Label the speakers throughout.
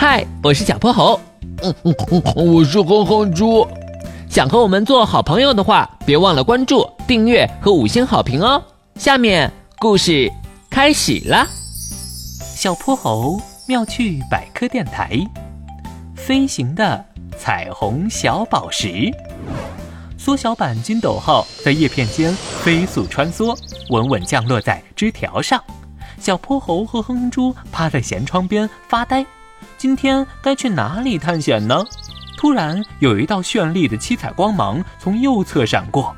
Speaker 1: 嗨，我是小泼猴。
Speaker 2: 嗯嗯嗯，我是哼哼猪。
Speaker 1: 想和我们做好朋友的话，别忘了关注、订阅和五星好评哦。下面故事开始了。
Speaker 3: 小泼猴妙趣百科电台，飞行的彩虹小宝石。缩小版金斗号在叶片间飞速穿梭，稳稳降落在枝条上。小泼猴和哼哼猪趴在舷窗边发呆。今天该去哪里探险呢？突然，有一道绚丽的七彩光芒从右侧闪过。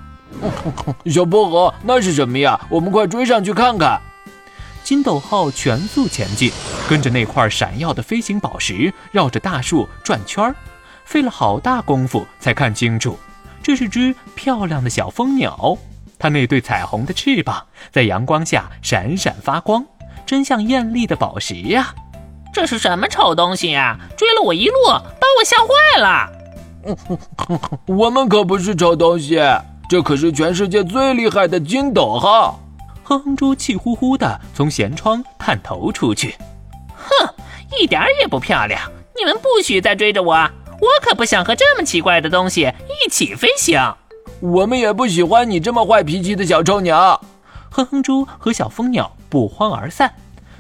Speaker 2: 小薄荷，那是什么呀？我们快追上去看看！
Speaker 3: 金斗号全速前进，跟着那块闪耀的飞行宝石绕着大树转圈儿，费了好大功夫才看清楚。这是只漂亮的小蜂鸟，它那对彩虹的翅膀在阳光下闪闪发光，真像艳丽的宝石呀！
Speaker 4: 这是什么丑东西呀？追了我一路，把我吓坏了。
Speaker 2: 我们可不是丑东西，这可是全世界最厉害的金斗号。
Speaker 3: 哼哼猪气呼呼地从舷窗探头出去，
Speaker 4: 哼，一点也不漂亮！你们不许再追着我。我可不想和这么奇怪的东西一起飞行。
Speaker 2: 我们也不喜欢你这么坏脾气的小臭鸟。
Speaker 3: 哼哼猪和小蜂鸟不欢而散。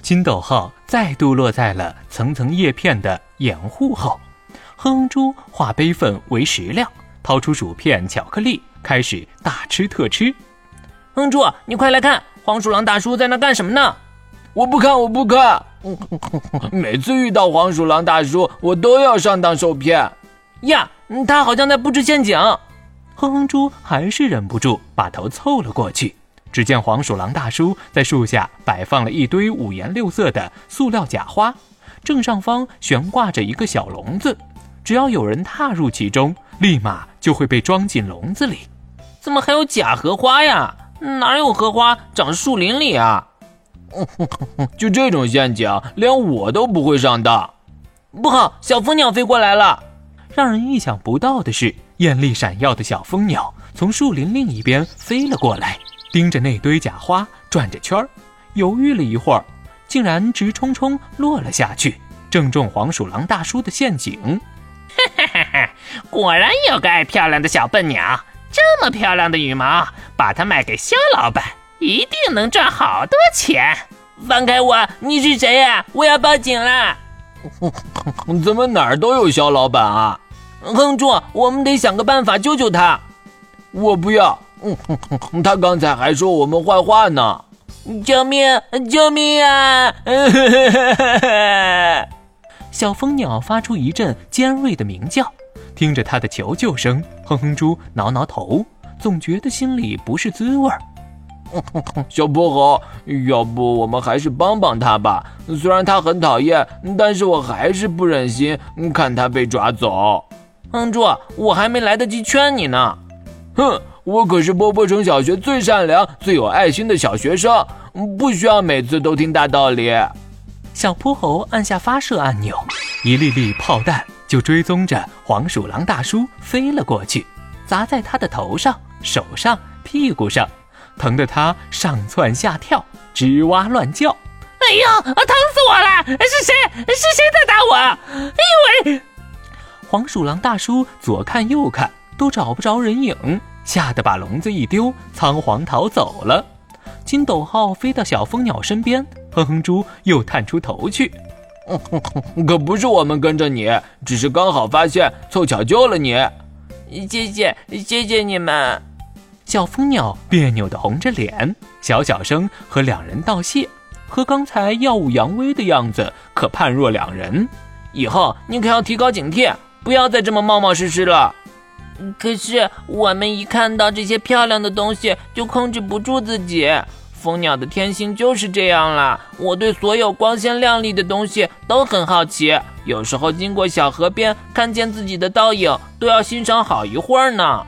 Speaker 3: 金斗号再度落在了层层叶片的掩护后。哼哼猪化悲愤为食量，掏出薯片、巧克力，开始大吃特吃。
Speaker 4: 哼猪，你快来看，黄鼠狼大叔在那干什么呢？
Speaker 2: 我不看，我不看。每次遇到黄鼠狼大叔，我都要上当受骗。
Speaker 4: 呀，他好像在布置陷阱。
Speaker 3: 哼哼猪还是忍不住把头凑了过去。只见黄鼠狼大叔在树下摆放了一堆五颜六色的塑料假花，正上方悬挂着一个小笼子，只要有人踏入其中，立马就会被装进笼子里。
Speaker 4: 怎么还有假荷花呀？哪有荷花长树林里啊？
Speaker 2: 就这种陷阱，连我都不会上当。
Speaker 4: 不好，小蜂鸟飞过来了！
Speaker 3: 让人意想不到的是，艳丽闪耀的小蜂鸟从树林另一边飞了过来，盯着那堆假花转着圈儿，犹豫了一会儿，竟然直冲冲落了下去，正中黄鼠狼大叔的陷阱。
Speaker 4: 哈哈哈！果然有个爱漂亮的小笨鸟，这么漂亮的羽毛，把它卖给肖老板。一定能赚好多钱！放开我！你是谁呀？我要报警了！
Speaker 2: 怎么哪儿都有肖老板啊？
Speaker 4: 哼住，我们得想个办法救救他。
Speaker 2: 我不要！他刚才还说我们坏话呢！
Speaker 4: 救命！救命啊！
Speaker 3: 小蜂鸟发出一阵尖锐的鸣叫，听着它的求救声，哼哼猪挠挠头，总觉得心里不是滋味儿。
Speaker 2: 小泼猴，要不我们还是帮帮他吧？虽然他很讨厌，但是我还是不忍心看他被抓走。
Speaker 4: 哼猪，我还没来得及劝你呢。
Speaker 2: 哼，我可是波波城小学最善良、最有爱心的小学生，不需要每次都听大道理。
Speaker 3: 小泼猴按下发射按钮，一粒粒炮弹就追踪着黄鼠狼大叔飞了过去，砸在他的头上、手上、屁股上。疼得他上蹿下跳，吱哇乱叫。
Speaker 4: 哎呀，疼死我了！是谁？是谁在打我？哎呦喂！
Speaker 3: 黄鼠狼大叔左看右看，都找不着人影，吓得把笼子一丢，仓皇逃走了。金斗号飞到小蜂鸟身边，哼哼猪又探出头去。
Speaker 2: 可不是我们跟着你，只是刚好发现，凑巧救了你。
Speaker 4: 谢谢，谢谢你们。
Speaker 3: 小蜂鸟别扭地红着脸，小小声和两人道谢，和刚才耀武扬威的样子可判若两人。
Speaker 4: 以后你可要提高警惕，不要再这么冒冒失失了。可是我们一看到这些漂亮的东西，就控制不住自己。蜂鸟的天性就是这样啦。我对所有光鲜亮丽的东西都很好奇，有时候经过小河边，看见自己的倒影，都要欣赏好一会儿呢。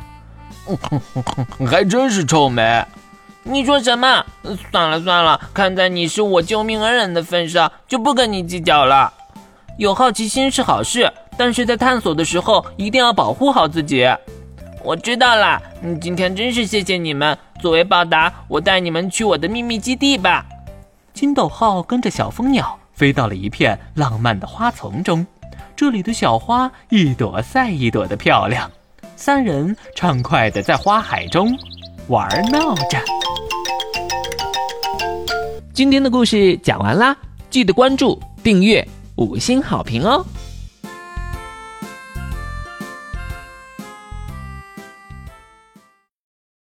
Speaker 2: 还真是臭美！
Speaker 4: 你说什么？算了算了，看在你是我救命恩人的份上，就不跟你计较了。有好奇心是好事，但是在探索的时候，一定要保护好自己。我知道啦，今天真是谢谢你们。作为报答，我带你们去我的秘密基地吧。
Speaker 3: 金斗号跟着小蜂鸟飞到了一片浪漫的花丛中，这里的小花一朵赛一朵的漂亮。三人畅快的在花海中玩闹着。
Speaker 4: 今天的故事讲完啦，记得关注订阅五星好评哦。